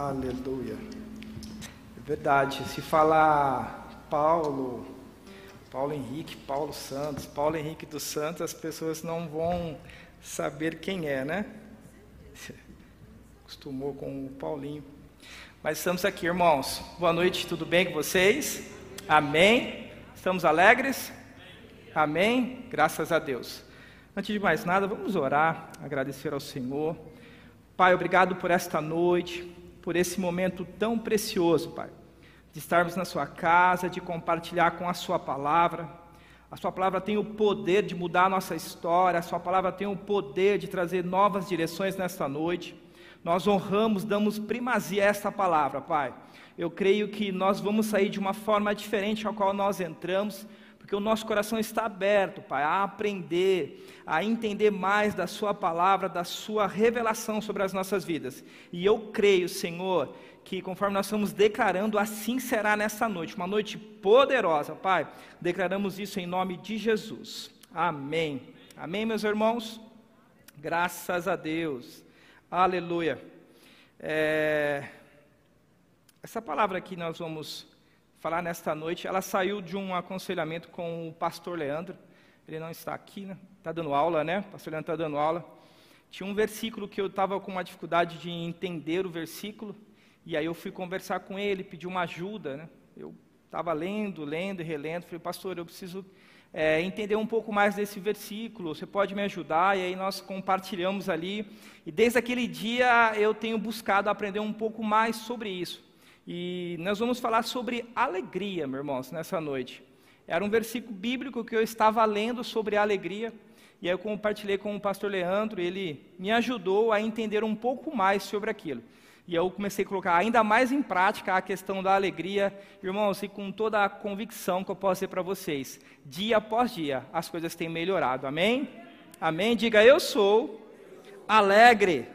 Aleluia. É verdade. Se falar Paulo, Paulo Henrique, Paulo Santos, Paulo Henrique dos Santos, as pessoas não vão saber quem é, né? Acostumou com o Paulinho. Mas estamos aqui, irmãos. Boa noite, tudo bem com vocês? Amém? Estamos alegres? Amém? Graças a Deus. Antes de mais nada, vamos orar, agradecer ao Senhor. Pai, obrigado por esta noite, por esse momento tão precioso, Pai, de estarmos na Sua casa, de compartilhar com a Sua palavra. A Sua palavra tem o poder de mudar a nossa história, a Sua palavra tem o poder de trazer novas direções nesta noite. Nós honramos, damos primazia a esta palavra, Pai. Eu creio que nós vamos sair de uma forma diferente ao qual nós entramos, porque o nosso coração está aberto, Pai, a aprender, a entender mais da Sua palavra, da Sua revelação sobre as nossas vidas. E eu creio, Senhor, que conforme nós estamos declarando, assim será nessa noite, uma noite poderosa, Pai. Declaramos isso em nome de Jesus. Amém. Amém, meus irmãos? Graças a Deus. Aleluia. É... Essa palavra que nós vamos falar nesta noite, ela saiu de um aconselhamento com o pastor Leandro. Ele não está aqui, né? Está dando aula, né? O pastor Leandro está dando aula. Tinha um versículo que eu estava com uma dificuldade de entender o versículo, e aí eu fui conversar com ele, pedi uma ajuda, né? Eu estava lendo, lendo e relendo, falei, pastor, eu preciso é, entender um pouco mais desse versículo, você pode me ajudar? E aí nós compartilhamos ali. E desde aquele dia eu tenho buscado aprender um pouco mais sobre isso. E nós vamos falar sobre alegria, meus irmãos, nessa noite. Era um versículo bíblico que eu estava lendo sobre alegria. E aí eu compartilhei com o pastor Leandro, ele me ajudou a entender um pouco mais sobre aquilo. E eu comecei a colocar ainda mais em prática a questão da alegria, irmãos, e com toda a convicção que eu posso dizer para vocês, dia após dia as coisas têm melhorado, amém? Amém? Diga, eu sou alegre.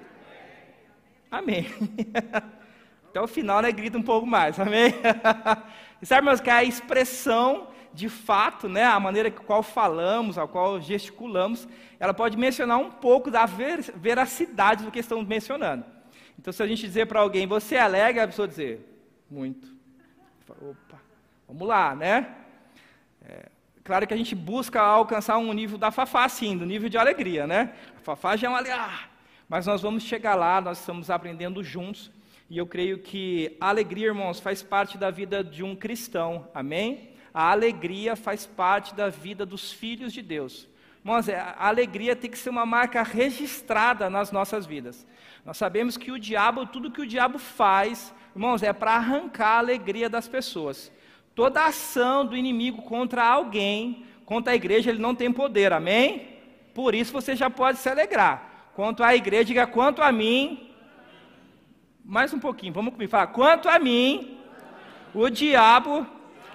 Amém. Até o final, né, grita um pouco mais, amém? e sabe, irmãos, que a expressão de fato, né, a maneira com qual falamos, a qual gesticulamos, ela pode mencionar um pouco da veracidade do que estamos mencionando. Então, se a gente dizer para alguém, você é alegre, a pessoa dizer, muito. Opa, vamos lá, né? É, claro que a gente busca alcançar um nível da Fafá, sim, do nível de alegria, né? A Fafá já é uma alegria. Mas nós vamos chegar lá, nós estamos aprendendo juntos. E eu creio que a alegria, irmãos, faz parte da vida de um cristão, amém? A alegria faz parte da vida dos filhos de Deus. Irmãos, é, a alegria tem que ser uma marca registrada nas nossas vidas. Nós sabemos que o diabo, tudo que o diabo faz, irmãos, é para arrancar a alegria das pessoas. Toda ação do inimigo contra alguém, contra a igreja, ele não tem poder, amém? Por isso você já pode se alegrar. Quanto à igreja, diga quanto a mim. Mais um pouquinho, vamos comigo falar. Quanto a mim, o diabo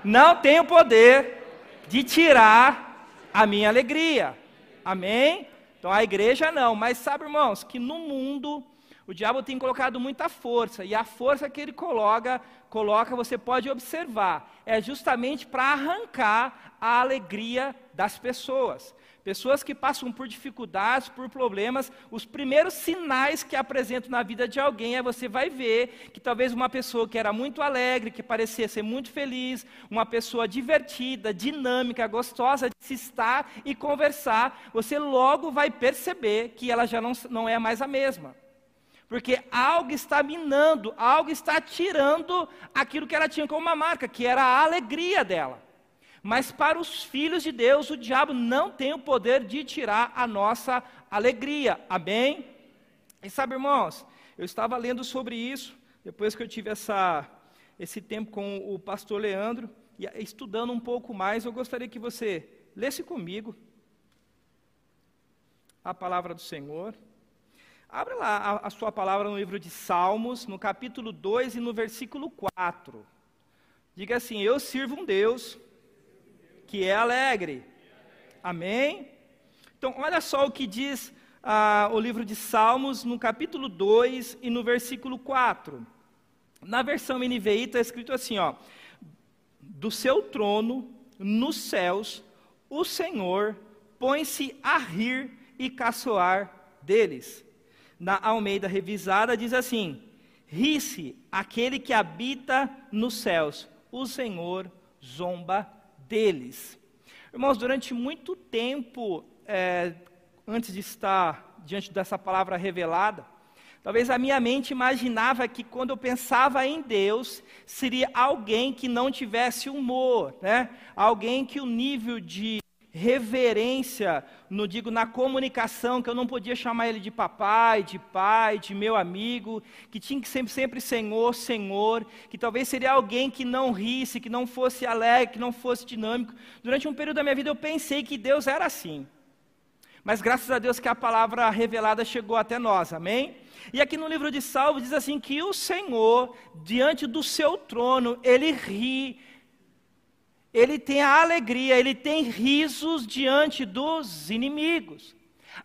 não tem o poder de tirar a minha alegria. Amém? Então a igreja não, mas sabe, irmãos, que no mundo o diabo tem colocado muita força, e a força que ele coloca, coloca, você pode observar, é justamente para arrancar a alegria das pessoas. Pessoas que passam por dificuldades, por problemas, os primeiros sinais que apresentam na vida de alguém é você vai ver que talvez uma pessoa que era muito alegre, que parecia ser muito feliz, uma pessoa divertida, dinâmica, gostosa de se estar e conversar, você logo vai perceber que ela já não, não é mais a mesma. Porque algo está minando, algo está tirando aquilo que ela tinha como uma marca, que era a alegria dela. Mas para os filhos de Deus, o diabo não tem o poder de tirar a nossa alegria. Amém? E sabe, irmãos, eu estava lendo sobre isso, depois que eu tive essa, esse tempo com o pastor Leandro, e estudando um pouco mais, eu gostaria que você lesse comigo a palavra do Senhor. Abra lá a, a, sua palavra no livro de Salmos, no capítulo 2 e no versículo 4. Diga assim: Eu sirvo um Deus que é alegre. Amém? Então, olha só o que diz ah, o livro de Salmos, no capítulo 2 e no versículo 4. Na versão NVI está escrito assim: ó, Do seu trono, nos céus, o Senhor põe-se a rir e caçoar deles na Almeida Revisada diz assim: ri-se aquele que habita nos céus, o Senhor zomba deles. Irmãos, durante muito tempo, é, antes de estar diante dessa palavra revelada, talvez a minha mente imaginava que quando eu pensava em Deus, seria alguém que não tivesse humor, né? alguém que o nível de reverência, no digo na comunicação, que eu não podia chamar ele de papai, de pai, de meu amigo, que tinha que sempre sempre Senhor, Senhor, que talvez seria alguém que não risse, que não fosse alegre, que não fosse dinâmico. Durante um período da minha vida eu pensei que Deus era assim. Mas graças a Deus que a palavra revelada chegou até nós, amém? E aqui no livro de Salmos diz assim que o Senhor, diante do seu trono, ele ri, ele tem a alegria, ele tem risos diante dos inimigos.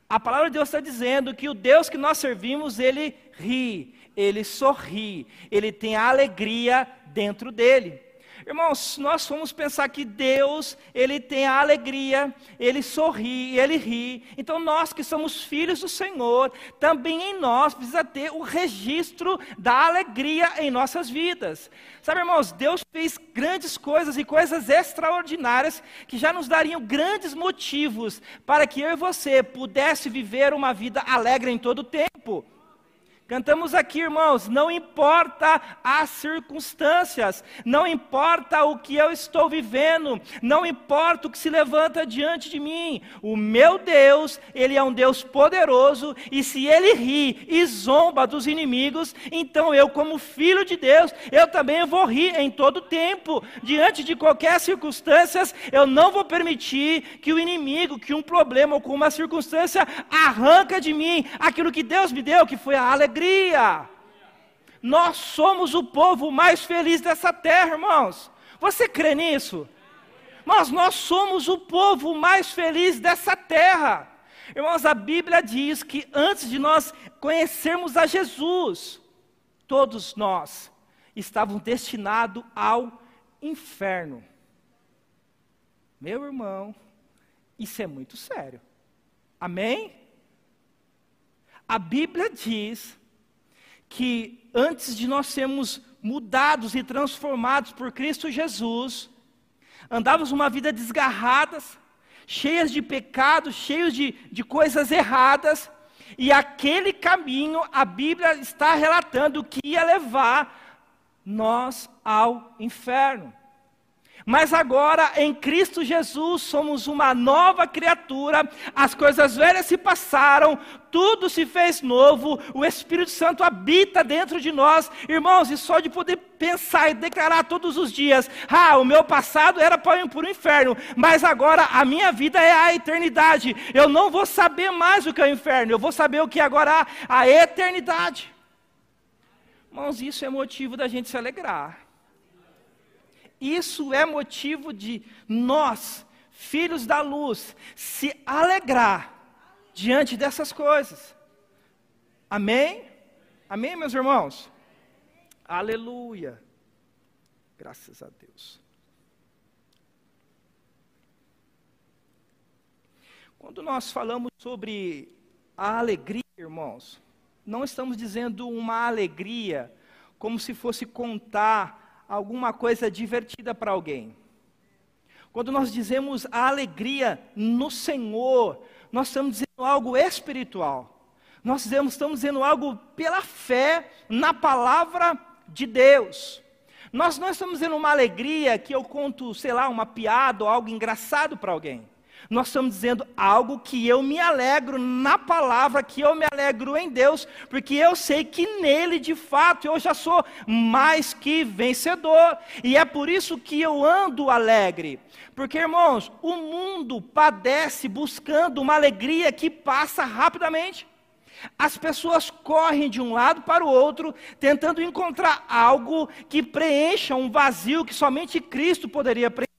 A palavra de Deus está dizendo que o Deus que nós servimos, ele ri, ele sorri, ele tem a alegria dentro dele. Irmãos, nós fomos pensar que Deus, Ele tem a alegria, Ele sorri, Ele ri. Então nós que somos filhos do Senhor, também em nós precisa ter o registro da alegria em nossas vidas. Sabe, irmãos, Deus fez grandes coisas e coisas extraordinárias que já nos dariam grandes motivos para que eu e você pudesse viver uma vida alegre em todo o tempo. Cantamos aqui, irmãos, não importa as circunstâncias, não importa o que eu estou vivendo, não importa o que se levanta diante de mim. O meu Deus, ele é um Deus poderoso e se ele ri e zomba dos inimigos, então eu como filho de Deus, eu também vou rir em todo tempo. Diante de qualquer circunstância, eu não vou permitir que o inimigo, que um problema ou com uma circunstância arranca de mim aquilo que Deus me deu, que foi a alegria alegria. Nós somos o povo mais feliz dessa terra, irmãos. Você crê nisso? Mas nós somos o povo mais feliz dessa terra. Irmãos, a Bíblia diz que antes de nós conhecermos a Jesus, todos nós estávamos destinados ao inferno. Meu irmão, isso é muito sério. Amém? A Bíblia diz que antes de nós sermos mudados e transformados por Cristo Jesus, andávamos uma vida desgarradas, cheias de pecados, cheios de, de coisas erradas, e aquele caminho a Bíblia está relatando que ia levar nós ao inferno. Mas agora em Cristo Jesus somos uma nova criatura, as coisas velhas se passaram, tudo se fez novo, o Espírito Santo habita dentro de nós. Irmãos, e só de poder pensar e declarar todos os dias: ah, o meu passado era para ir para o inferno, mas agora a minha vida é a eternidade. Eu não vou saber mais o que é o inferno, eu vou saber o que agora a eternidade. Irmãos, isso é motivo da gente se alegrar. Isso é motivo de nós, filhos da luz, se alegrar diante dessas coisas. Amém? Amém, meus irmãos? Aleluia. Graças a Deus. Quando nós falamos sobre a alegria, irmãos, não estamos dizendo uma alegria como se fosse contar alguma coisa divertida para alguém. Quando nós dizemos a alegria no Senhor, nós estamos dizendo algo espiritual. Nós dizemos, estamos dizendo algo pela fé na palavra de Deus. Nós não estamos dizendo uma alegria que eu conto, sei lá, uma piada ou algo engraçado para alguém. Nós estamos dizendo algo que eu me alegro na palavra, que eu me alegro em Deus, porque eu sei que nele, de fato, eu já sou mais que vencedor. E é por isso que eu ando alegre. Porque, irmãos, o mundo padece buscando uma alegria que passa rapidamente. As pessoas correm de um lado para o outro, tentando encontrar algo que preencha um vazio que somente Cristo poderia preencher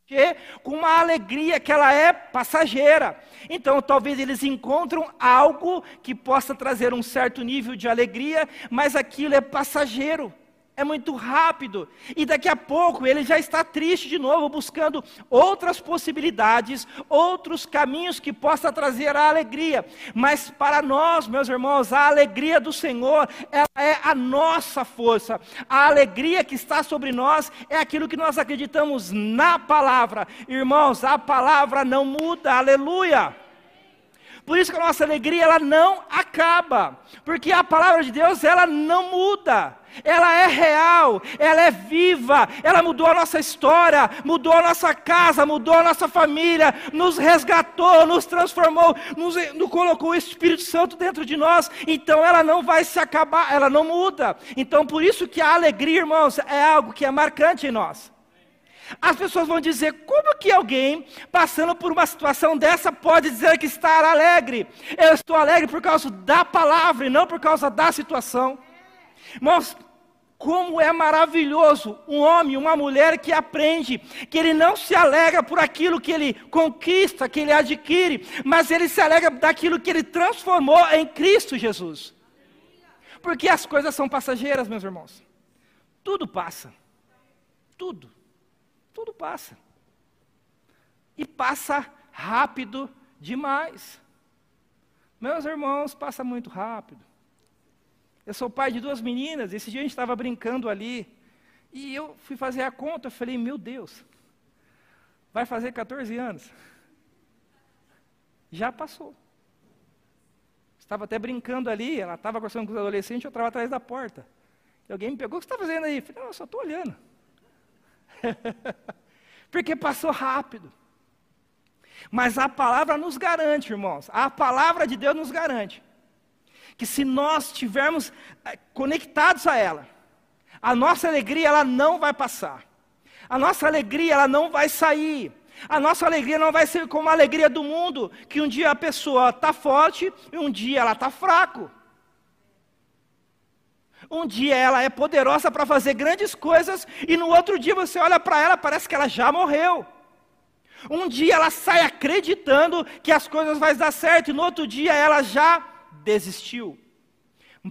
com uma alegria que ela é passageira. Então, talvez eles encontram algo que possa trazer um certo nível de alegria, mas aquilo é passageiro. É muito rápido. E daqui a pouco ele já está triste de novo, buscando outras possibilidades, outros caminhos que possa trazer a alegria. Mas para nós, meus irmãos, a alegria do Senhor, ela é a nossa força. A alegria que está sobre nós é aquilo que nós acreditamos na palavra. Irmãos, a palavra não muda. Aleluia. Por isso que a nossa alegria ela não acaba, porque a palavra de Deus ela não muda. Ela é real, ela é viva, ela mudou a nossa história, mudou a nossa casa, mudou a nossa família, nos resgatou, nos transformou, nos, nos colocou o Espírito Santo dentro de nós. Então ela não vai se acabar, ela não muda. Então por isso que a alegria, irmãos, é algo que é marcante em nós. As pessoas vão dizer: como que alguém passando por uma situação dessa pode dizer que está alegre? Eu estou alegre por causa da palavra e não por causa da situação. Irmãos, como é maravilhoso um homem, uma mulher que aprende que ele não se alegra por aquilo que ele conquista, que ele adquire, mas ele se alegra daquilo que ele transformou em Cristo Jesus. Porque as coisas são passageiras, meus irmãos. Tudo passa. Tudo. Tudo passa. E passa rápido demais. Meus irmãos, passa muito rápido. Eu sou pai de duas meninas, esse dia a gente estava brincando ali, e eu fui fazer a conta, eu falei, meu Deus, vai fazer 14 anos. Já passou. Estava até brincando ali, ela estava conversando com os adolescentes, eu estava atrás da porta. E alguém me pegou, o que você está fazendo aí? Eu falei, não, eu só estou olhando. Porque passou rápido. Mas a palavra nos garante, irmãos, a palavra de Deus nos garante que se nós estivermos eh, conectados a ela, a nossa alegria ela não vai passar. A nossa alegria ela não vai sair. A nossa alegria não vai ser como a alegria do mundo, que um dia a pessoa está forte e um dia ela está fraco. Um dia ela é poderosa para fazer grandes coisas e no outro dia você olha para ela, parece que ela já morreu. Um dia ela sai acreditando que as coisas vão dar certo e no outro dia ela já desistiu.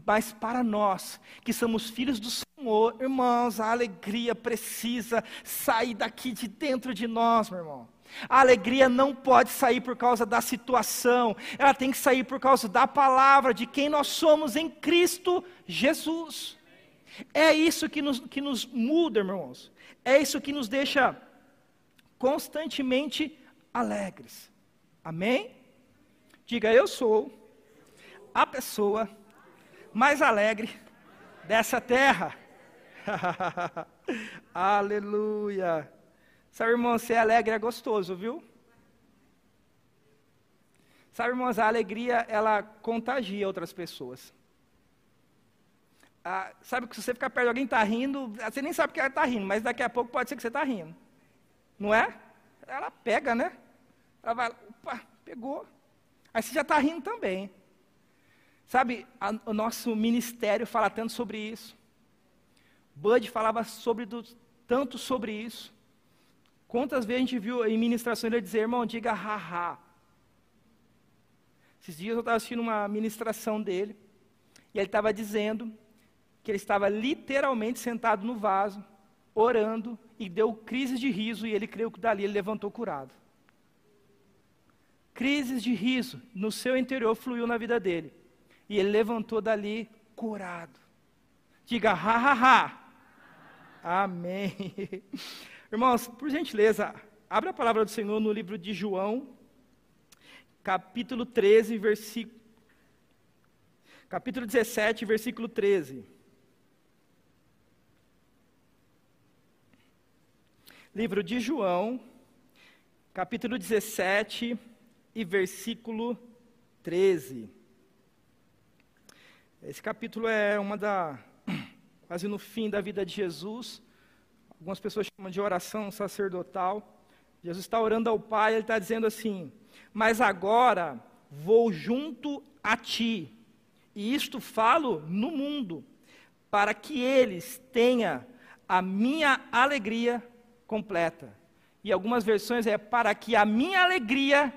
Mas para nós, que somos filhos do Senhor, irmãos, a alegria precisa sair daqui de dentro de nós, meu irmão. A alegria não pode sair por causa da situação, ela tem que sair por causa da palavra, de quem nós somos em Cristo Jesus. É isso que nos, que nos muda, irmãos. É isso que nos deixa constantemente alegres. Amém? Diga, eu sou a pessoa mais alegre dessa terra. Aleluia. Sabe, irmão, ser alegre é gostoso, viu? Sabe, irmãos, a alegria, ela contagia outras pessoas. Ah, sabe que se você ficar perto de alguém está rindo, você nem sabe que ela está rindo, mas daqui a pouco pode ser que você está rindo. Não é? Ela pega, né? Ela vai, opa, pegou. Aí você já está rindo também. Sabe, a, o nosso ministério fala tanto sobre isso. Bud falava sobre do, tanto sobre isso. Quantas vezes a gente viu em ministração ele dizer, irmão, diga haha. Esses dias eu estava assistindo uma ministração dele, e ele estava dizendo que ele estava literalmente sentado no vaso, orando, e deu crise de riso, e ele creu que dali ele levantou curado. Crises de riso no seu interior fluiu na vida dele. E ele levantou dali curado. Diga ha ha ha. Amém. Irmãos, por gentileza, abra a palavra do Senhor no livro de João, capítulo 13, versículo. Capítulo 17, versículo 13. Livro de João, capítulo 17 e versículo 13. Esse capítulo é uma da quase no fim da vida de Jesus. Algumas pessoas chamam de oração sacerdotal. Jesus está orando ao Pai, ele está dizendo assim: Mas agora vou junto a ti, e isto falo no mundo, para que eles tenham a minha alegria completa. E algumas versões é para que a minha alegria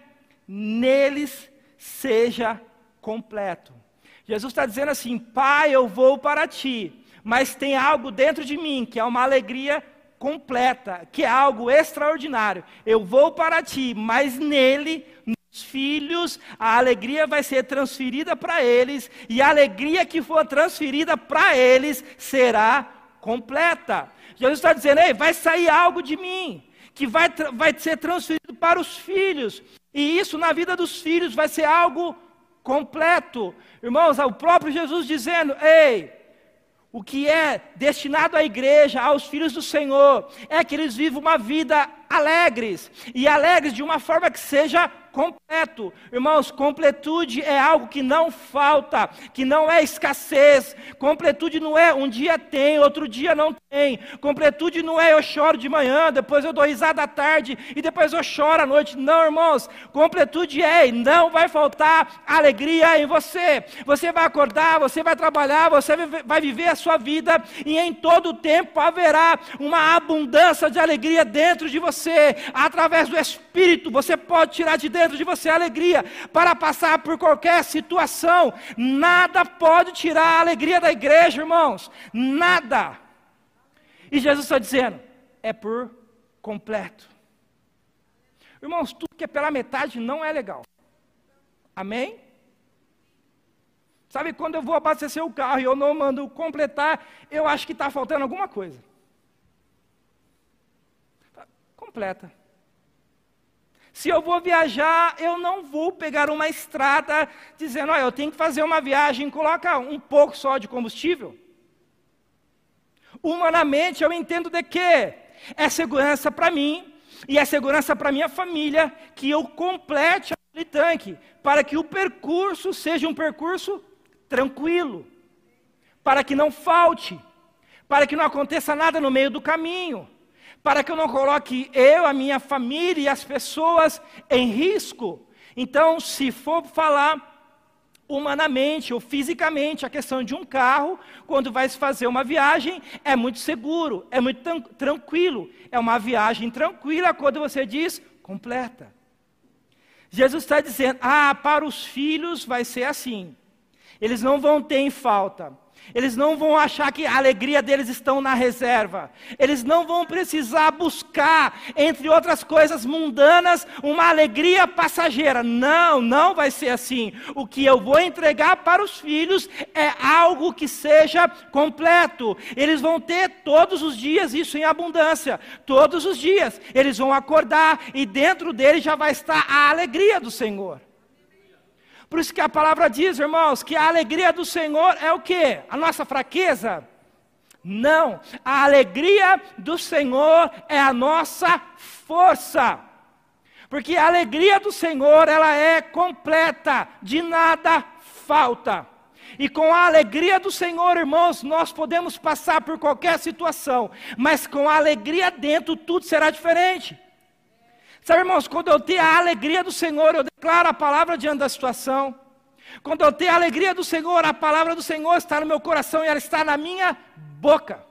neles seja completo. Jesus está dizendo assim: Pai, eu vou para ti, mas tem algo dentro de mim que é uma alegria completa, que é algo extraordinário. Eu vou para ti, mas nele, nos filhos, a alegria vai ser transferida para eles, e a alegria que for transferida para eles será completa. Jesus está dizendo: Ei, vai sair algo de mim, que vai, vai ser transferido para os filhos, e isso na vida dos filhos vai ser algo completo. Irmãos, o próprio Jesus dizendo: Ei, o que é destinado à igreja, aos filhos do Senhor, é que eles vivam uma vida alegres, e alegres de uma forma que seja completo. Irmãos, completude é algo que não falta, que não é escassez. Completude não é um dia tem, outro dia não tem. Completude não é eu choro de manhã, depois eu dou risada à tarde e depois eu choro à noite. Não, irmãos. Completude é não vai faltar alegria em você. Você vai acordar, você vai trabalhar, você vai viver a sua vida e em todo o tempo haverá uma abundância de alegria dentro de você, através do Espírito. Você pode tirar de dentro de você alegria para passar por qualquer situação. Nada pode tirar a alegria da igreja, irmãos. Nada. E Jesus está dizendo: é por completo. Irmãos, tudo que é pela metade não é legal. Amém? Sabe, quando eu vou abastecer o carro e eu não mando completar, eu acho que está faltando alguma coisa. Completa. Se eu vou viajar, eu não vou pegar uma estrada dizendo, olha, eu tenho que fazer uma viagem, coloca um pouco só de combustível. Humanamente, eu entendo de que é segurança para mim e é segurança para minha família que eu complete aquele tanque, para que o percurso seja um percurso tranquilo, para que não falte, para que não aconteça nada no meio do caminho para que eu não coloque eu, a minha família e as pessoas em risco. Então, se for falar humanamente ou fisicamente a questão de um carro, quando vai se fazer uma viagem, é muito seguro, é muito tranquilo. É uma viagem tranquila quando você diz completa. Jesus está dizendo: ah, para os filhos vai ser assim. Eles não vão ter em falta. Eles não vão achar que a alegria deles estão na reserva. Eles não vão precisar buscar, entre outras coisas mundanas, uma alegria passageira. Não, não vai ser assim. O que eu vou entregar para os filhos é algo que seja completo. Eles vão ter todos os dias isso em abundância. Todos os dias. Eles vão acordar e dentro deles já vai estar a alegria do Senhor. Por isso que a palavra diz, irmãos, que a alegria do Senhor é o que? A nossa fraqueza? Não, a alegria do Senhor é a nossa força. Porque a alegria do Senhor, ela é completa, de nada falta. E com a alegria do Senhor, irmãos, nós podemos passar por qualquer situação, mas com a alegria dentro, tudo será diferente. Sabe, irmãos, quando eu tenho a alegria do Senhor, eu declaro a palavra diante da situação. Quando eu tenho a alegria do Senhor, a palavra do Senhor está no meu coração e ela está na minha boca.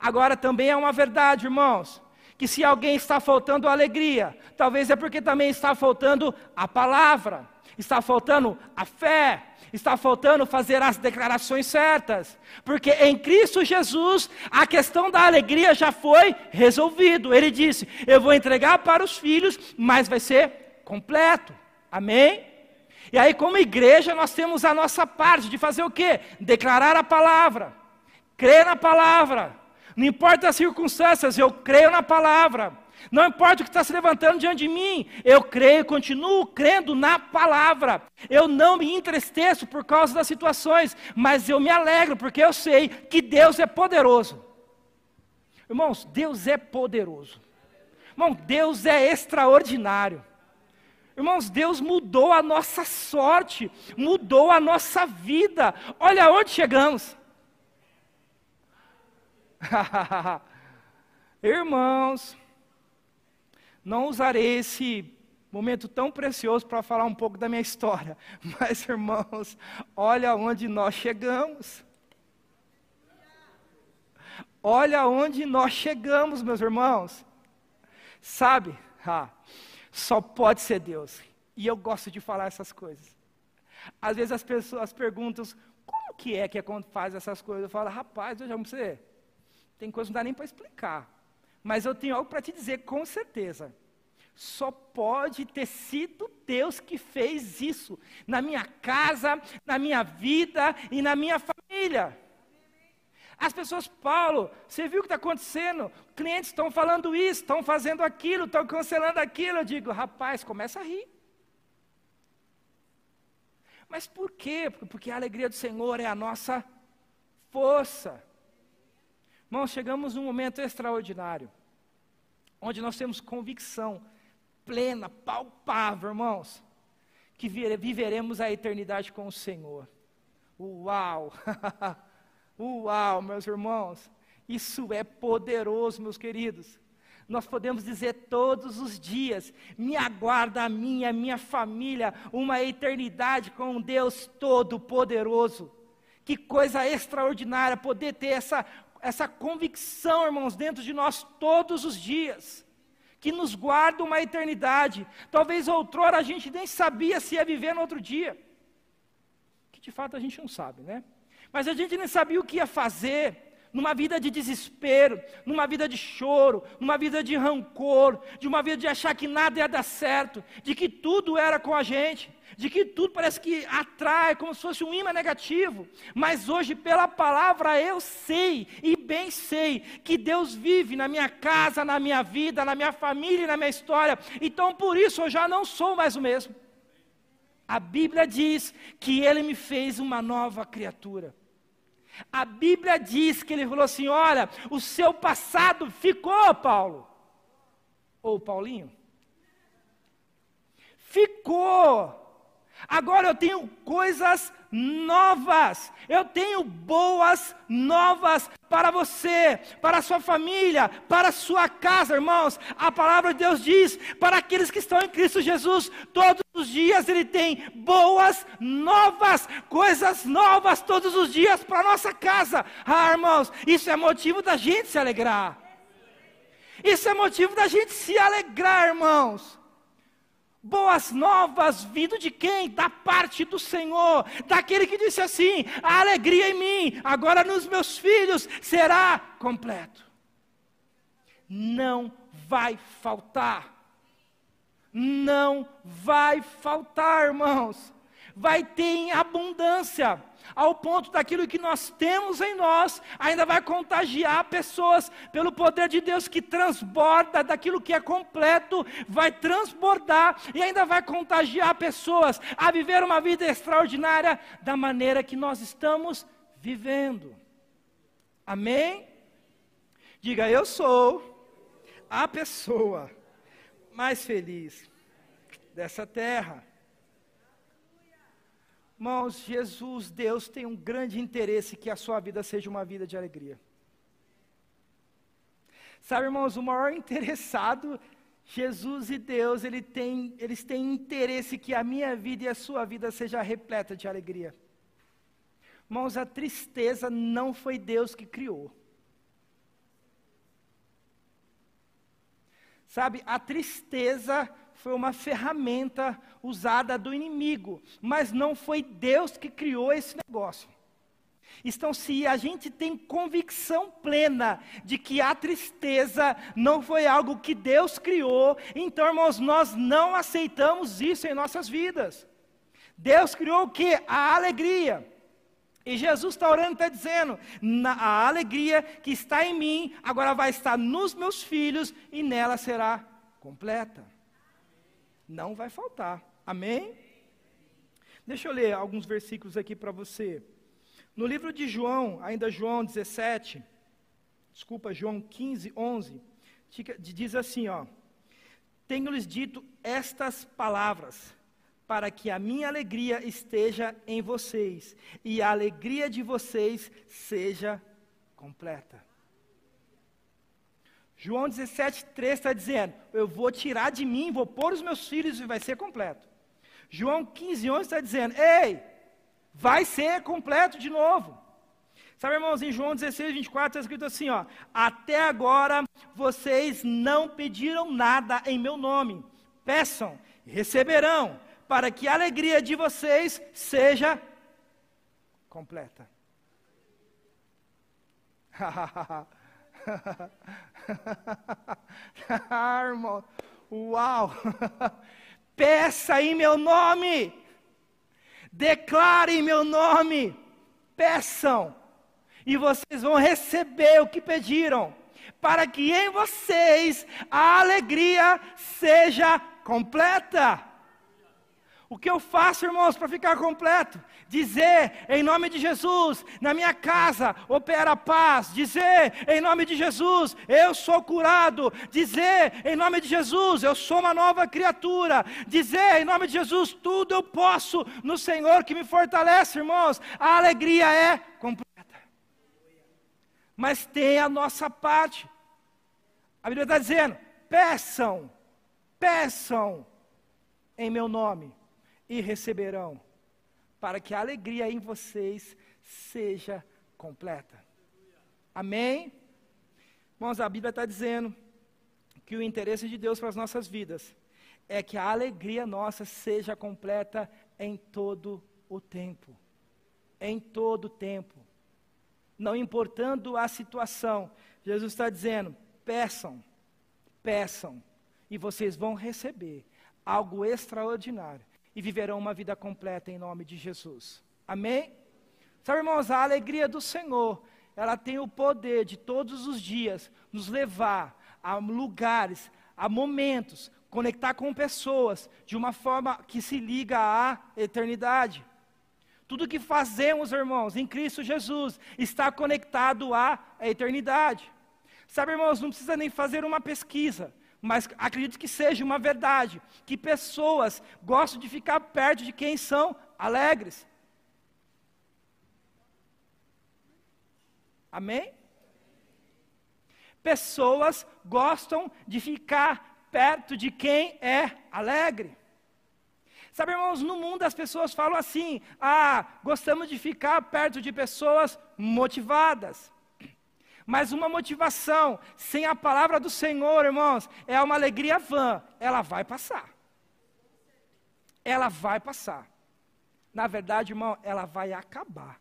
Agora também é uma verdade, irmãos, que se alguém está faltando alegria, talvez é porque também está faltando a palavra, está faltando a fé, está faltando fazer as declarações certas, porque em Cristo Jesus a questão da alegria já foi resolvido. Ele disse: "Eu vou entregar para os filhos, mas vai ser completo". Amém? E aí como igreja nós temos a nossa parte de fazer o quê? Declarar a palavra, crer na palavra. Não importa as circunstâncias, eu creio na palavra. Não importa o que está se levantando diante de mim, eu creio, continuo crendo na palavra. Eu não me entristeço por causa das situações, mas eu me alegro porque eu sei que Deus é poderoso. Irmãos, Deus é poderoso. Irmão, Deus é extraordinário. Irmãos, Deus mudou a nossa sorte, mudou a nossa vida. Olha onde chegamos. Irmãos, não usarei esse momento tão precioso para falar um pouco da minha história, mas irmãos, olha onde nós chegamos. Olha onde nós chegamos, meus irmãos. Sabe, ah, só pode ser Deus. E eu gosto de falar essas coisas. Às vezes as pessoas perguntam: como que é que faz essas coisas? Eu falo, rapaz, eu já não sei. Tem coisa que não dá nem para explicar. Mas eu tenho algo para te dizer com certeza. Só pode ter sido Deus que fez isso na minha casa, na minha vida e na minha família. As pessoas, Paulo, você viu o que está acontecendo? Clientes estão falando isso, estão fazendo aquilo, estão cancelando aquilo. Eu digo, rapaz, começa a rir. Mas por quê? Porque a alegria do Senhor é a nossa força. Irmãos, chegamos num momento extraordinário, onde nós temos convicção plena, palpável, irmãos, que viveremos a eternidade com o Senhor. Uau! Uau, meus irmãos, isso é poderoso, meus queridos. Nós podemos dizer todos os dias: me aguarda a minha, a minha família, uma eternidade com um Deus Todo-Poderoso. Que coisa extraordinária poder ter essa, essa convicção, irmãos, dentro de nós todos os dias. Que nos guarda uma eternidade. Talvez outrora a gente nem sabia se ia viver no outro dia. Que de fato a gente não sabe, né? Mas a gente nem sabia o que ia fazer numa vida de desespero, numa vida de choro, numa vida de rancor, de uma vida de achar que nada ia dar certo, de que tudo era com a gente, de que tudo parece que atrai, como se fosse um imã negativo. Mas hoje, pela palavra, eu sei e bem sei que Deus vive na minha casa, na minha vida, na minha família na minha história. Então, por isso, eu já não sou mais o mesmo. A Bíblia diz que Ele me fez uma nova criatura. A Bíblia diz que ele falou assim: olha, o seu passado ficou, Paulo. Ou Paulinho. Ficou. Agora eu tenho coisas novas. Eu tenho boas novas para você, para a sua família, para a sua casa, irmãos. A palavra de Deus diz: para aqueles que estão em Cristo Jesus, todos os dias Ele tem boas novas, coisas novas todos os dias para a nossa casa. Ah, irmãos, isso é motivo da gente se alegrar. Isso é motivo da gente se alegrar, irmãos. Boas novas vindo de quem? Da parte do Senhor, daquele que disse assim: a alegria em mim, agora nos meus filhos, será completo. Não vai faltar. Não vai faltar, irmãos. Vai ter em abundância ao ponto daquilo que nós temos em nós, ainda vai contagiar pessoas pelo poder de Deus que transborda daquilo que é completo, vai transbordar e ainda vai contagiar pessoas a viver uma vida extraordinária da maneira que nós estamos vivendo. Amém? Diga, eu sou a pessoa mais feliz dessa terra. Irmãos, Jesus, Deus tem um grande interesse que a sua vida seja uma vida de alegria. Sabe, irmãos, o maior interessado, Jesus e Deus, ele tem, eles têm interesse que a minha vida e a sua vida seja repleta de alegria. Irmãos, a tristeza não foi Deus que criou. Sabe, a tristeza foi uma ferramenta usada do inimigo, mas não foi Deus que criou esse negócio. Então, se a gente tem convicção plena de que a tristeza não foi algo que Deus criou, então, irmãos, nós não aceitamos isso em nossas vidas. Deus criou o que? A alegria. E Jesus está orando e está dizendo: a alegria que está em mim, agora vai estar nos meus filhos e nela será completa não vai faltar. Amém? Deixa eu ler alguns versículos aqui para você. No livro de João, ainda João 17, desculpa, João 15, 11, diz assim, ó: Tenho-lhes dito estas palavras, para que a minha alegria esteja em vocês e a alegria de vocês seja completa. João 17,3 está dizendo: Eu vou tirar de mim, vou pôr os meus filhos e vai ser completo. João 15,11 está dizendo: Ei, vai ser completo de novo. Sabe, irmãos, em João 16, 24 está escrito assim: ó, Até agora vocês não pediram nada em meu nome. Peçam e receberão, para que a alegria de vocês seja completa. Irmão, uau! Peça em meu nome, declare em meu nome, peçam, e vocês vão receber o que pediram, para que em vocês a alegria seja completa. O que eu faço, irmãos, para ficar completo? Dizer em nome de Jesus, na minha casa opera paz. Dizer em nome de Jesus, eu sou curado. Dizer em nome de Jesus, eu sou uma nova criatura. Dizer em nome de Jesus, tudo eu posso no Senhor que me fortalece, irmãos. A alegria é completa. Mas tem a nossa parte. A Bíblia está dizendo: peçam, peçam em meu nome e receberão, para que a alegria em vocês seja completa. Amém? Irmãos, a Bíblia está dizendo que o interesse de Deus para as nossas vidas é que a alegria nossa seja completa em todo o tempo. Em todo o tempo. Não importando a situação, Jesus está dizendo: peçam, peçam, e vocês vão receber algo extraordinário e viverão uma vida completa em nome de Jesus. Amém? Sabe, irmãos, a alegria do Senhor, ela tem o poder de todos os dias nos levar a lugares, a momentos, conectar com pessoas de uma forma que se liga à eternidade. Tudo que fazemos, irmãos, em Cristo Jesus, está conectado à eternidade. Sabe, irmãos, não precisa nem fazer uma pesquisa mas acredito que seja uma verdade, que pessoas gostam de ficar perto de quem são alegres. Amém? Pessoas gostam de ficar perto de quem é alegre. Sabe, irmãos, no mundo as pessoas falam assim: ah, gostamos de ficar perto de pessoas motivadas. Mas uma motivação sem a palavra do Senhor, irmãos, é uma alegria vã. Ela vai passar. Ela vai passar. Na verdade, irmão, ela vai acabar.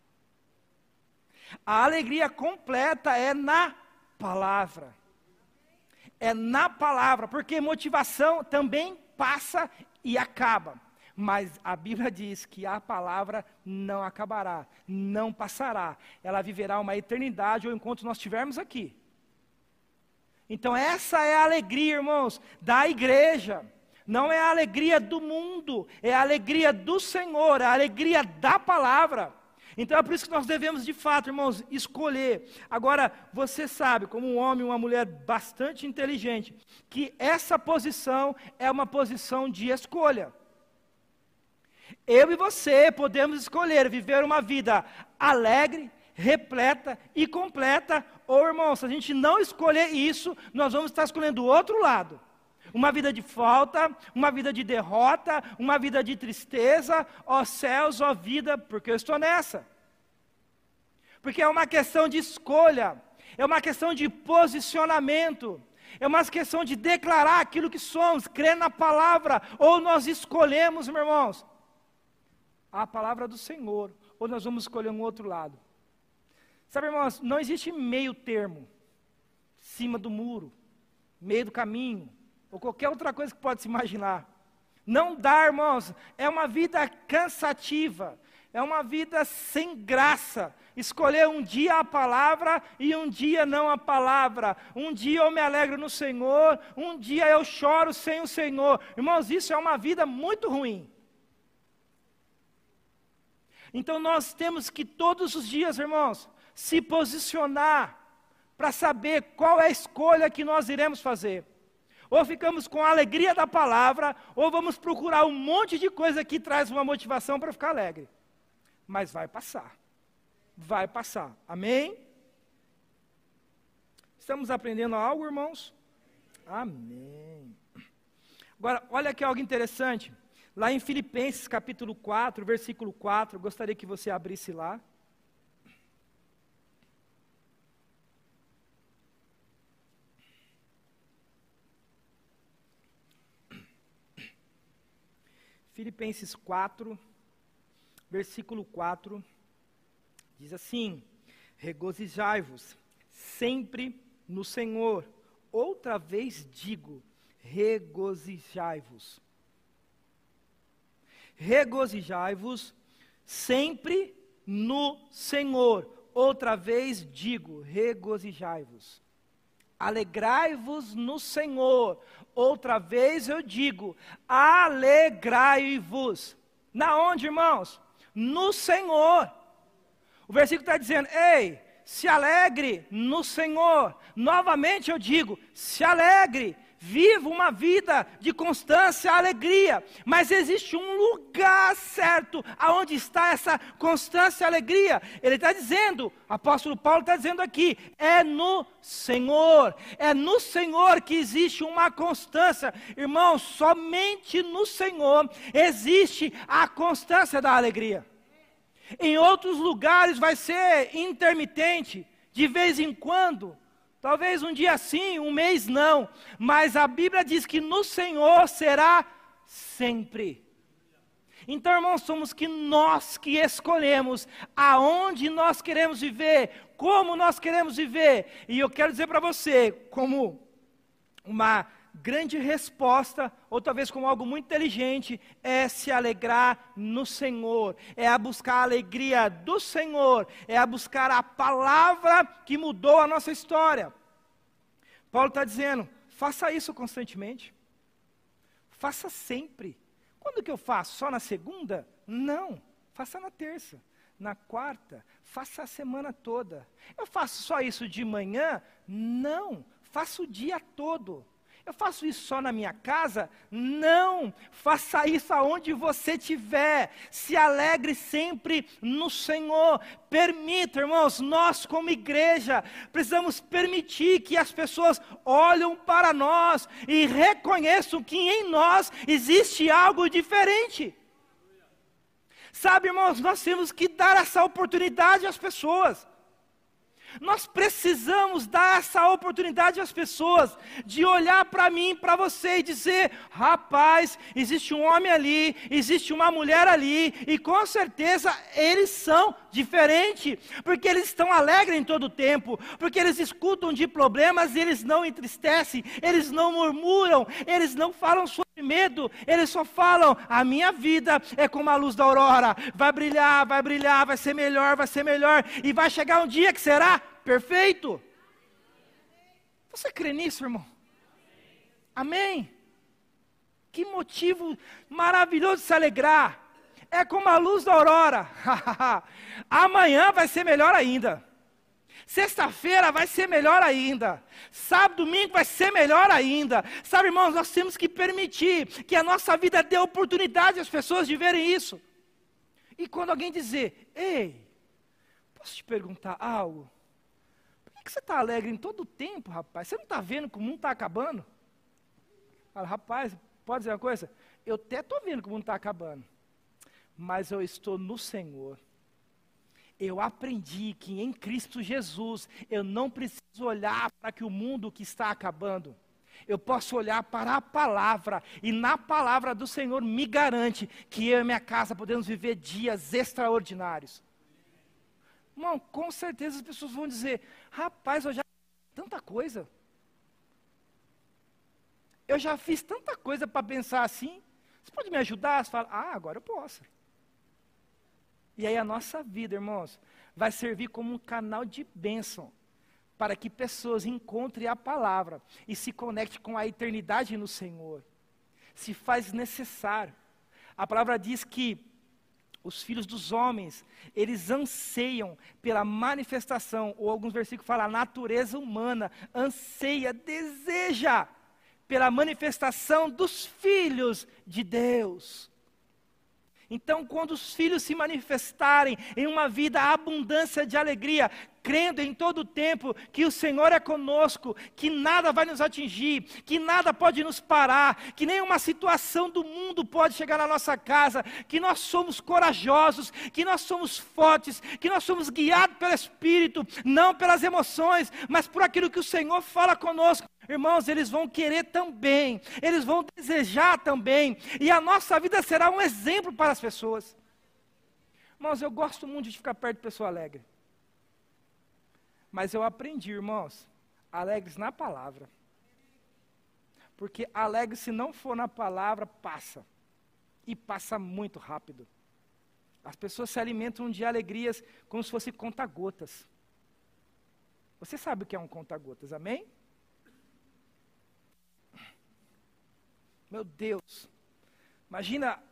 A alegria completa é na palavra. É na palavra, porque motivação também passa e acaba. Mas a Bíblia diz que a palavra não acabará, não passará. Ela viverá uma eternidade ou enquanto nós estivermos aqui. Então, essa é a alegria, irmãos, da igreja. Não é a alegria do mundo, é a alegria do Senhor, a alegria da palavra. Então é por isso que nós devemos, de fato, irmãos, escolher. Agora, você sabe, como um homem, uma mulher bastante inteligente, que essa posição é uma posição de escolha. Eu e você podemos escolher viver uma vida alegre, repleta e completa, ou irmão, se a gente não escolher isso, nós vamos estar escolhendo o outro lado. Uma vida de falta, uma vida de derrota, uma vida de tristeza, ó céus, ó vida, porque eu estou nessa. Porque é uma questão de escolha, é uma questão de posicionamento, é uma questão de declarar aquilo que somos, crer na palavra, ou nós escolhemos, meus irmãos, a palavra do Senhor, ou nós vamos escolher um outro lado. Sabe, irmãos, não existe meio termo, cima do muro, meio do caminho, ou qualquer outra coisa que pode se imaginar. Não dá, irmãos, é uma vida cansativa, é uma vida sem graça. Escolher um dia a palavra e um dia não a palavra. Um dia eu me alegro no Senhor, um dia eu choro sem o Senhor. Irmãos, isso é uma vida muito ruim. Então nós temos que todos os dias, irmãos, se posicionar para saber qual é a escolha que nós iremos fazer. Ou ficamos com a alegria da palavra, ou vamos procurar um monte de coisa que traz uma motivação para ficar alegre. Mas vai passar. Vai passar. Amém? Estamos aprendendo algo, irmãos? Amém. Agora, olha aqui algo interessante. Lá em Filipenses capítulo 4, versículo 4, gostaria que você abrisse lá. Filipenses 4, versículo 4. Diz assim: Regozijai-vos sempre no Senhor. Outra vez digo: regozijai-vos. Regozijai-vos sempre no Senhor. Outra vez digo: regozijai-vos. Alegrai-vos no Senhor. Outra vez eu digo: alegrai-vos. Na onde, irmãos? No Senhor. O versículo está dizendo: ei, se alegre no Senhor. Novamente eu digo: se alegre. Viva uma vida de constância e alegria, mas existe um lugar certo aonde está essa constância e alegria. Ele está dizendo, apóstolo Paulo está dizendo aqui, é no Senhor, é no Senhor que existe uma constância. Irmão, somente no Senhor existe a constância da alegria. Em outros lugares vai ser intermitente, de vez em quando. Talvez um dia sim, um mês não. Mas a Bíblia diz que no Senhor será sempre. Então, irmãos, somos que nós que escolhemos aonde nós queremos viver, como nós queremos viver. E eu quero dizer para você, como uma grande resposta, ou talvez como algo muito inteligente, é se alegrar no Senhor, é a buscar a alegria do Senhor, é a buscar a palavra que mudou a nossa história. Paulo está dizendo: faça isso constantemente, faça sempre. Quando que eu faço? Só na segunda? Não, faça na terça na quarta, faça a semana toda. Eu faço só isso de manhã? Não, faça o dia todo. Eu faço isso só na minha casa? Não! Faça isso aonde você estiver. Se alegre sempre no Senhor. Permita, irmãos, nós como igreja precisamos permitir que as pessoas olhem para nós e reconheçam que em nós existe algo diferente. Sabe, irmãos, nós temos que dar essa oportunidade às pessoas. Nós precisamos dar essa oportunidade às pessoas de olhar para mim, para você e dizer: rapaz, existe um homem ali, existe uma mulher ali, e com certeza eles são diferentes, porque eles estão alegres em todo o tempo, porque eles escutam de problemas e eles não entristecem, eles não murmuram, eles não falam sobre medo, eles só falam: a minha vida é como a luz da aurora, vai brilhar, vai brilhar, vai ser melhor, vai ser melhor, e vai chegar um dia que será perfeito. Você crê nisso, irmão? Amém? Que motivo maravilhoso de se alegrar. É como a luz da aurora. Amanhã vai ser melhor ainda. Sexta-feira vai ser melhor ainda. Sábado, domingo vai ser melhor ainda. Sabe, irmãos, nós temos que permitir que a nossa vida dê oportunidade às pessoas de verem isso. E quando alguém dizer, ei, posso te perguntar algo? Por que você está alegre em todo o tempo, rapaz? Você não está vendo que o mundo está acabando? Fala, rapaz, pode dizer uma coisa? Eu até estou vendo que o mundo está acabando. Mas eu estou no Senhor eu aprendi que em Cristo Jesus eu não preciso olhar para que o mundo que está acabando. Eu posso olhar para a palavra, e na palavra do Senhor me garante que eu e minha casa podemos viver dias extraordinários. Irmão, com certeza as pessoas vão dizer: rapaz, eu já tanta coisa. Eu já fiz tanta coisa para pensar assim. Você pode me ajudar? Você fala: ah, agora eu posso. E aí a nossa vida, irmãos, vai servir como um canal de bênção para que pessoas encontrem a palavra e se conectem com a eternidade no Senhor. Se faz necessário. A palavra diz que os filhos dos homens, eles anseiam pela manifestação, ou alguns versículos falam, a natureza humana anseia, deseja pela manifestação dos filhos de Deus. Então, quando os filhos se manifestarem em uma vida abundância de alegria, crendo em todo o tempo que o Senhor é conosco, que nada vai nos atingir, que nada pode nos parar, que nenhuma situação do mundo pode chegar na nossa casa, que nós somos corajosos, que nós somos fortes, que nós somos guiados pelo Espírito, não pelas emoções, mas por aquilo que o Senhor fala conosco. Irmãos, eles vão querer também, eles vão desejar também, e a nossa vida será um exemplo para as pessoas. Irmãos, eu gosto muito de ficar perto de pessoa alegre. Mas eu aprendi, irmãos, alegres na palavra. Porque alegre, se não for na palavra, passa. E passa muito rápido. As pessoas se alimentam de alegrias como se fosse conta-gotas. Você sabe o que é um conta-gotas, amém? Meu Deus. Imagina,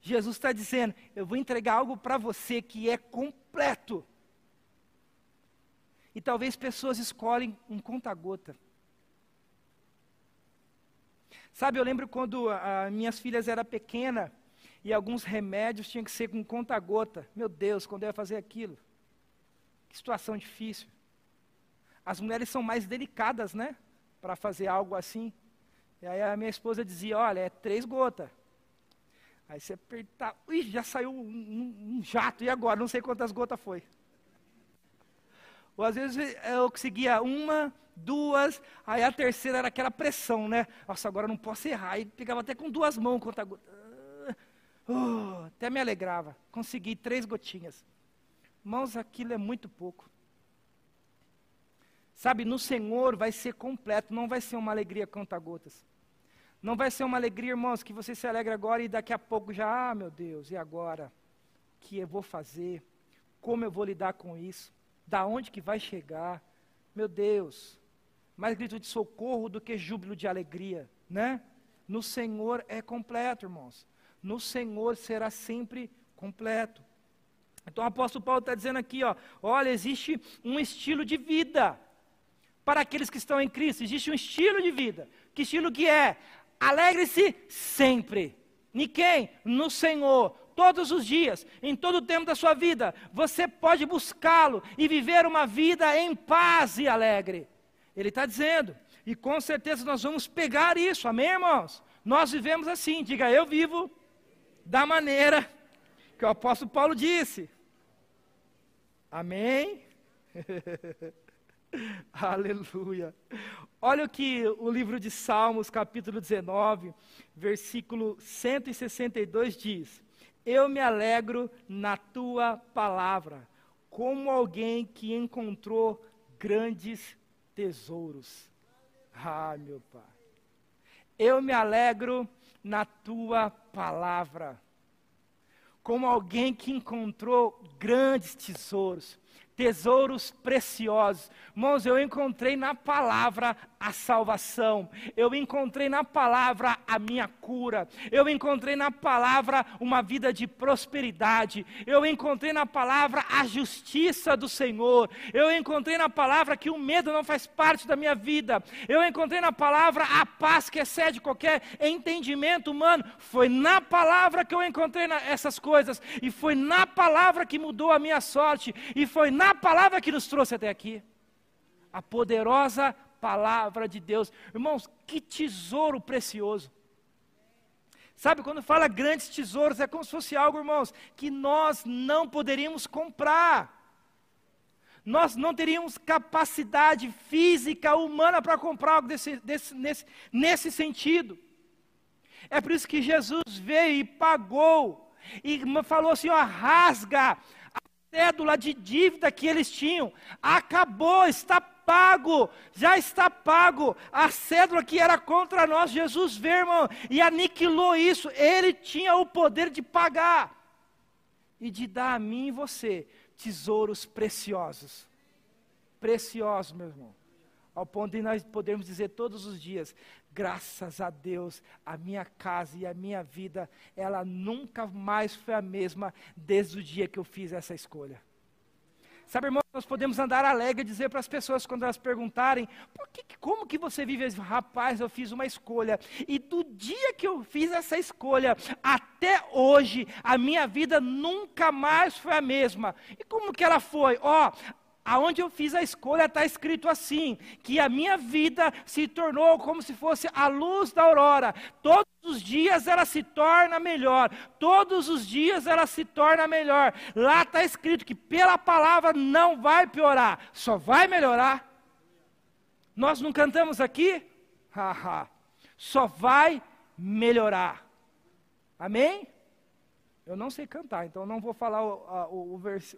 Jesus está dizendo: Eu vou entregar algo para você que é completo. E talvez pessoas escolhem um conta-gota. Sabe, eu lembro quando a, minhas filhas eram pequenas e alguns remédios tinham que ser com conta-gota. Meu Deus, quando eu ia fazer aquilo? Que situação difícil. As mulheres são mais delicadas, né? Para fazer algo assim. E aí a minha esposa dizia: Olha, é três gotas. Aí você apertava, ui, já saiu um, um, um, jato, e agora? Não sei quantas gotas foi. Ou às vezes eu conseguia uma, duas, aí a terceira era aquela pressão, né? Nossa, agora não posso errar. E pegava até com duas mãos conta gota. Uh, até me alegrava. Consegui três gotinhas. Mãos, aquilo é muito pouco. Sabe, no Senhor vai ser completo, não vai ser uma alegria conta-gotas. Não vai ser uma alegria, irmãos, que você se alegra agora e daqui a pouco já, ah, meu Deus, e agora? O que eu vou fazer? Como eu vou lidar com isso? Da onde que vai chegar? Meu Deus, mais grito de socorro do que júbilo de alegria, né? No Senhor é completo, irmãos. No Senhor será sempre completo. Então o apóstolo Paulo está dizendo aqui, ó, olha, existe um estilo de vida para aqueles que estão em Cristo. Existe um estilo de vida. Que estilo que é? Alegre-se sempre. Em quem? No Senhor. Todos os dias, em todo o tempo da sua vida, você pode buscá-lo e viver uma vida em paz e alegre. Ele está dizendo, e com certeza nós vamos pegar isso, amém, irmãos? Nós vivemos assim, diga eu vivo da maneira que o apóstolo Paulo disse. Amém? Aleluia. Olha o que o livro de Salmos, capítulo 19, versículo 162 diz: Eu me alegro na tua palavra, como alguém que encontrou grandes tesouros. Ah, meu Pai. Eu me alegro na tua palavra, como alguém que encontrou grandes tesouros tesouros preciosos. Irmãos, eu encontrei na palavra a salvação, eu encontrei na palavra a minha cura, eu encontrei na palavra uma vida de prosperidade, eu encontrei na palavra a justiça do Senhor, eu encontrei na palavra que o medo não faz parte da minha vida, eu encontrei na palavra a paz que excede qualquer entendimento humano. Foi na palavra que eu encontrei essas coisas, e foi na palavra que mudou a minha sorte, e foi na palavra que nos trouxe até aqui. A poderosa palavra de Deus. Irmãos, que tesouro precioso. Sabe, quando fala grandes tesouros, é como se fosse algo, irmãos, que nós não poderíamos comprar. Nós não teríamos capacidade física, humana para comprar algo desse, desse, nesse, nesse sentido. É por isso que Jesus veio e pagou, e falou assim: ó, rasga a cédula de dívida que eles tinham, acabou, está pago, já está pago. A cédula que era contra nós, Jesus veio, irmão, e aniquilou isso. Ele tinha o poder de pagar e de dar a mim e você tesouros preciosos. Preciosos, meu irmão. Ao ponto de nós podermos dizer todos os dias: graças a Deus, a minha casa e a minha vida, ela nunca mais foi a mesma desde o dia que eu fiz essa escolha. Sabe, irmão, nós podemos andar alegre e dizer para as pessoas quando elas perguntarem, Por que, como que você vive? Rapaz, eu fiz uma escolha. E do dia que eu fiz essa escolha até hoje, a minha vida nunca mais foi a mesma. E como que ela foi? Ó, oh, Aonde eu fiz a escolha está escrito assim: que a minha vida se tornou como se fosse a luz da aurora. Todos os dias ela se torna melhor. Todos os dias ela se torna melhor. Lá está escrito que pela palavra não vai piorar, só vai melhorar. Nós não cantamos aqui? Haha. só vai melhorar. Amém? Eu não sei cantar, então não vou falar o, o, o, vers,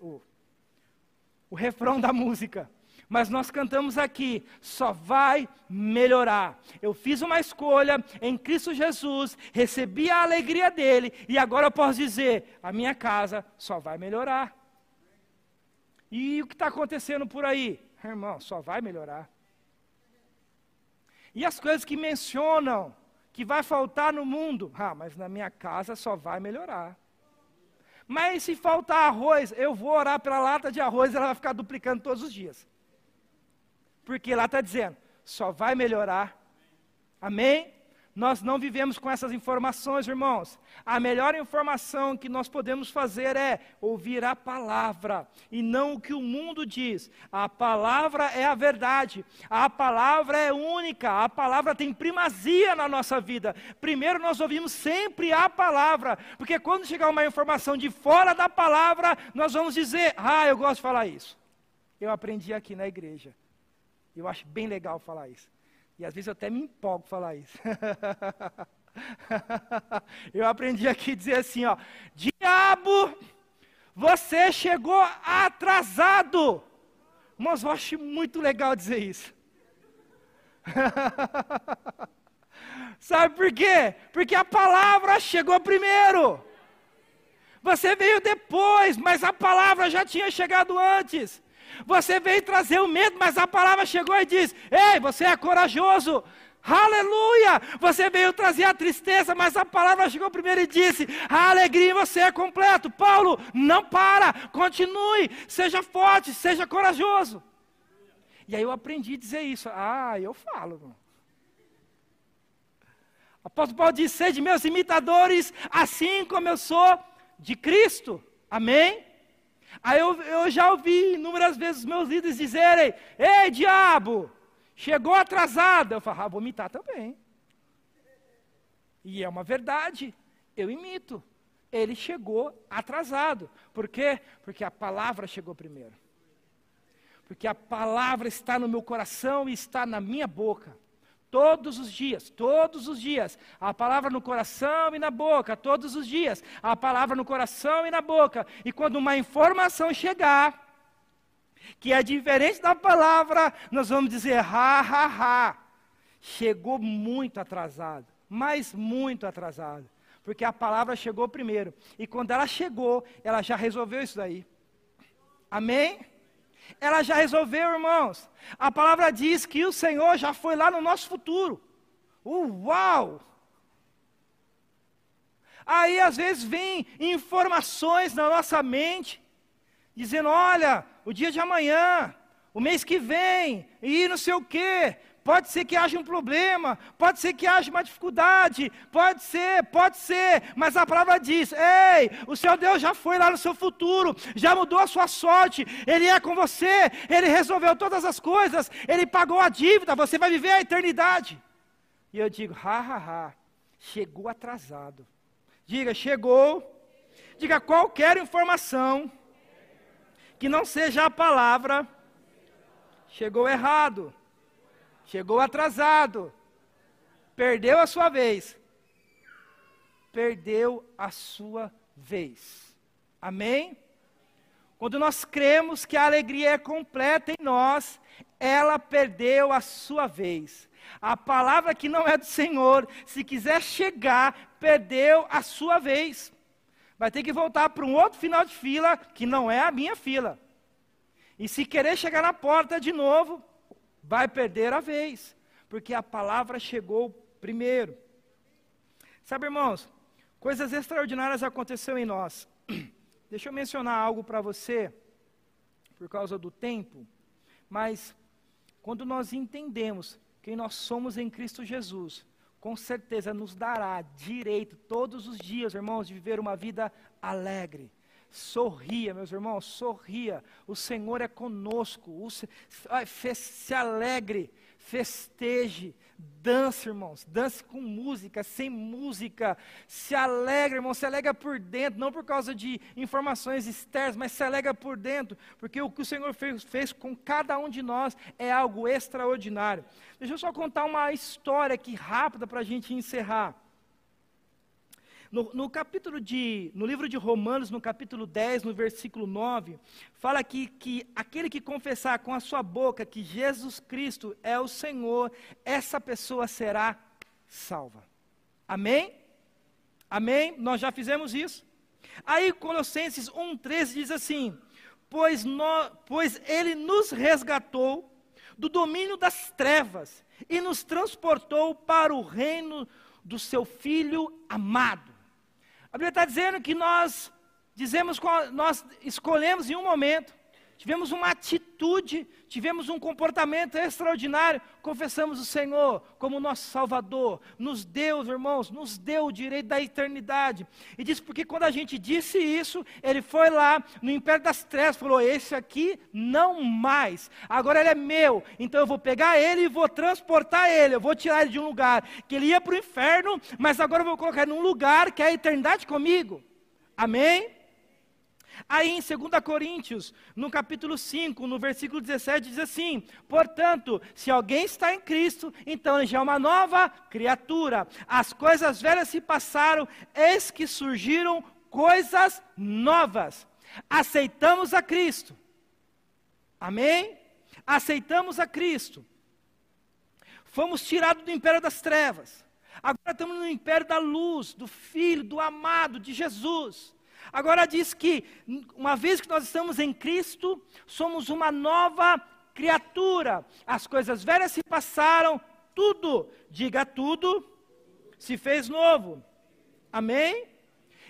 o, refrão da música. Mas nós cantamos aqui, só vai melhorar. Eu fiz uma escolha em Cristo Jesus, recebi a alegria dele, e agora eu posso dizer: a minha casa só vai melhorar. E o que está acontecendo por aí? Irmão, só vai melhorar. E as coisas que mencionam que vai faltar no mundo, ah, mas na minha casa só vai melhorar. Mas se faltar arroz, eu vou orar pela lata de arroz, ela vai ficar duplicando todos os dias. Porque lá está dizendo, só vai melhorar. Amém? Nós não vivemos com essas informações, irmãos. A melhor informação que nós podemos fazer é ouvir a palavra e não o que o mundo diz. A palavra é a verdade, a palavra é única, a palavra tem primazia na nossa vida. Primeiro nós ouvimos sempre a palavra, porque quando chegar uma informação de fora da palavra, nós vamos dizer: Ah, eu gosto de falar isso. Eu aprendi aqui na igreja. Eu acho bem legal falar isso. E às vezes eu até me empolgo falar isso. eu aprendi aqui a dizer assim, ó, diabo, você chegou atrasado. Mas eu acho muito legal dizer isso. Sabe por quê? Porque a palavra chegou primeiro. Você veio depois, mas a palavra já tinha chegado antes. Você veio trazer o medo, mas a palavra chegou e diz: Ei, você é corajoso. Aleluia! Você veio trazer a tristeza, mas a palavra chegou primeiro e disse: A alegria em você é completo. Paulo, não para, continue, seja forte, seja corajoso. E aí eu aprendi a dizer isso. Ah, eu falo. Apóstolo Paulo diz: Sede meus imitadores, assim como eu sou de Cristo. Amém? Aí eu, eu já ouvi inúmeras vezes meus líderes dizerem: Ei, diabo, chegou atrasado. Eu falo: Ah, vou imitar também. E é uma verdade, eu imito. Ele chegou atrasado. Por quê? Porque a palavra chegou primeiro. Porque a palavra está no meu coração e está na minha boca. Todos os dias, todos os dias. A palavra no coração e na boca, todos os dias. A palavra no coração e na boca. E quando uma informação chegar, que é diferente da palavra, nós vamos dizer, ha, ha, ha. Chegou muito atrasado, mas muito atrasado. Porque a palavra chegou primeiro. E quando ela chegou, ela já resolveu isso daí. Amém? Ela já resolveu, irmãos. A palavra diz que o Senhor já foi lá no nosso futuro. uau! Aí às vezes vem informações na nossa mente, dizendo: olha, o dia de amanhã, o mês que vem, e não sei o quê, pode ser que haja um problema, pode ser que haja uma dificuldade, pode ser, pode ser, mas a palavra diz: ei, o seu Deus já foi lá no seu futuro, já mudou a sua sorte, Ele é com você, Ele resolveu todas as coisas, Ele pagou a dívida, você vai viver a eternidade. E eu digo: ha, ha, ha, chegou atrasado. Diga, chegou. Diga qualquer informação que não seja a palavra, chegou errado. Chegou atrasado. Perdeu a sua vez. Perdeu a sua vez. Amém? Quando nós cremos que a alegria é completa em nós, ela perdeu a sua vez. A palavra que não é do Senhor, se quiser chegar, perdeu a sua vez. Vai ter que voltar para um outro final de fila, que não é a minha fila. E se querer chegar na porta de novo, vai perder a vez, porque a palavra chegou primeiro. Sabe, irmãos, coisas extraordinárias aconteceram em nós. Deixa eu mencionar algo para você, por causa do tempo, mas quando nós entendemos quem nós somos em Cristo Jesus, com certeza nos dará direito todos os dias, irmãos, de viver uma vida alegre, Sorria, meus irmãos, sorria. O Senhor é conosco. Se, se alegre, festeje, dance, irmãos. Dance com música, sem música. Se alegra, irmão, se alegra por dentro, não por causa de informações externas, mas se alegra por dentro, porque o que o Senhor fez, fez com cada um de nós é algo extraordinário. Deixa eu só contar uma história aqui rápida para a gente encerrar. No, no, capítulo de, no livro de Romanos, no capítulo 10, no versículo 9, fala aqui que aquele que confessar com a sua boca que Jesus Cristo é o Senhor, essa pessoa será salva. Amém? Amém? Nós já fizemos isso. Aí Colossenses 1,13 diz assim: pois, no, pois ele nos resgatou do domínio das trevas e nos transportou para o reino do seu Filho amado. A Bíblia está dizendo que nós dizemos, nós escolhemos em um momento tivemos uma atitude, tivemos um comportamento extraordinário, confessamos o Senhor como nosso Salvador, nos deu, irmãos, nos deu o direito da eternidade. E diz porque quando a gente disse isso, ele foi lá no império das trevas, falou: Esse aqui não mais, agora ele é meu, então eu vou pegar ele e vou transportar ele, eu vou tirar ele de um lugar que ele ia para o inferno, mas agora eu vou colocar ele num lugar que é a eternidade comigo. Amém? Aí em 2 Coríntios, no capítulo 5, no versículo 17, diz assim: Portanto, se alguém está em Cristo, então ele já é uma nova criatura. As coisas velhas se passaram, eis que surgiram coisas novas. Aceitamos a Cristo. Amém? Aceitamos a Cristo. Fomos tirados do império das trevas. Agora estamos no império da luz, do Filho, do amado, de Jesus. Agora diz que, uma vez que nós estamos em Cristo, somos uma nova criatura. As coisas velhas se passaram, tudo, diga tudo, se fez novo. Amém?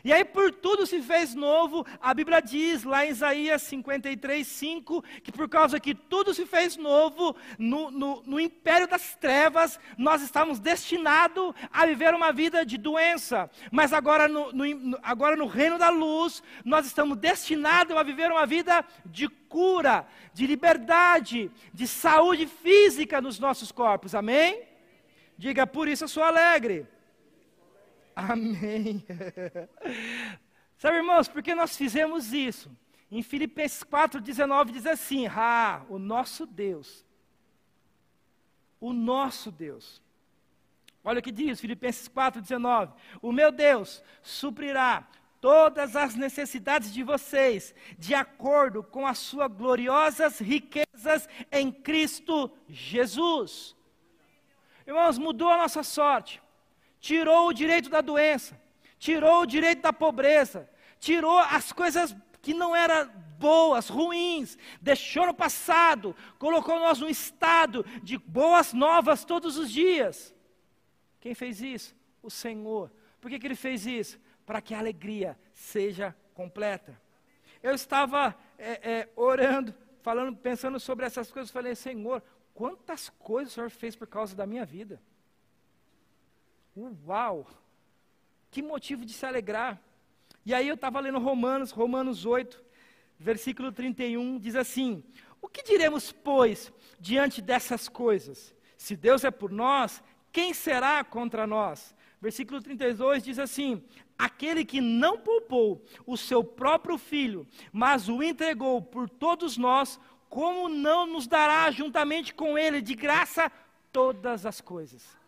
E aí, por tudo se fez novo, a Bíblia diz lá em Isaías 53, 5, que por causa que tudo se fez novo, no, no, no império das trevas, nós estávamos destinados a viver uma vida de doença. Mas agora no, no, agora no reino da luz, nós estamos destinados a viver uma vida de cura, de liberdade, de saúde física nos nossos corpos. Amém? Diga, por isso eu sou alegre. Amém. Sabe, irmãos, porque nós fizemos isso? Em Filipenses 4,19 diz assim: Ah, o nosso Deus, o nosso Deus. Olha o que diz, Filipenses 4,19: O meu Deus suprirá todas as necessidades de vocês, de acordo com as suas gloriosas riquezas em Cristo Jesus. Irmãos, mudou a nossa sorte tirou o direito da doença, tirou o direito da pobreza, tirou as coisas que não eram boas, ruins, deixou no passado, colocou nós num estado de boas novas todos os dias. Quem fez isso? O Senhor. Por que, que ele fez isso? Para que a alegria seja completa. Eu estava é, é, orando, falando, pensando sobre essas coisas, falei, Senhor, quantas coisas o Senhor fez por causa da minha vida? Uau! Que motivo de se alegrar. E aí eu estava lendo Romanos, Romanos 8, versículo 31, diz assim: O que diremos, pois, diante dessas coisas? Se Deus é por nós, quem será contra nós? Versículo 32 diz assim: Aquele que não poupou o seu próprio filho, mas o entregou por todos nós, como não nos dará juntamente com ele de graça todas as coisas?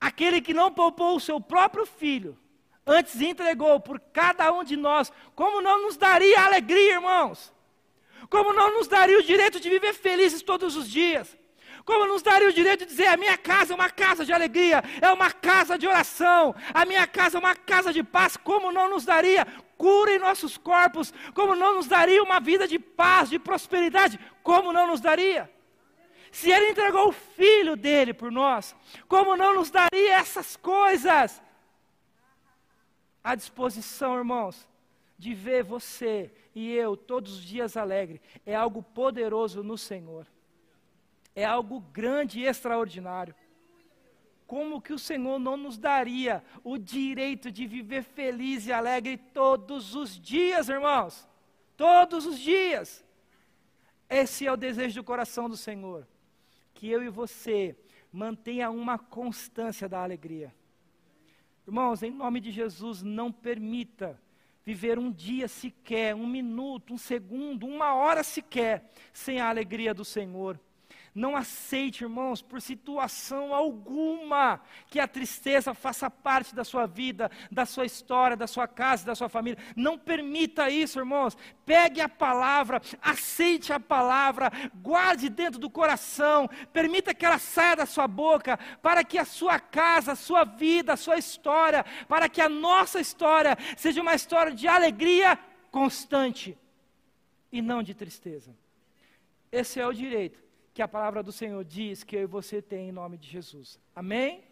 Aquele que não poupou o seu próprio filho, antes entregou por cada um de nós, como não nos daria alegria, irmãos? Como não nos daria o direito de viver felizes todos os dias? Como nos daria o direito de dizer: a minha casa é uma casa de alegria, é uma casa de oração, a minha casa é uma casa de paz? Como não nos daria cura em nossos corpos? Como não nos daria uma vida de paz, de prosperidade? Como não nos daria? Se Ele entregou o Filho dele por nós, como não nos daria essas coisas? À disposição, irmãos, de ver você e eu todos os dias alegre, é algo poderoso no Senhor, é algo grande e extraordinário. Como que o Senhor não nos daria o direito de viver feliz e alegre todos os dias, irmãos? Todos os dias. Esse é o desejo do coração do Senhor que eu e você mantenha uma constância da alegria. Irmãos, em nome de Jesus, não permita viver um dia sequer, um minuto, um segundo, uma hora sequer, sem a alegria do Senhor. Não aceite, irmãos, por situação alguma, que a tristeza faça parte da sua vida, da sua história, da sua casa, da sua família. Não permita isso, irmãos. Pegue a palavra, aceite a palavra, guarde dentro do coração, permita que ela saia da sua boca, para que a sua casa, a sua vida, a sua história, para que a nossa história seja uma história de alegria constante e não de tristeza. Esse é o direito que a palavra do Senhor diz que eu e você tem em nome de Jesus. Amém?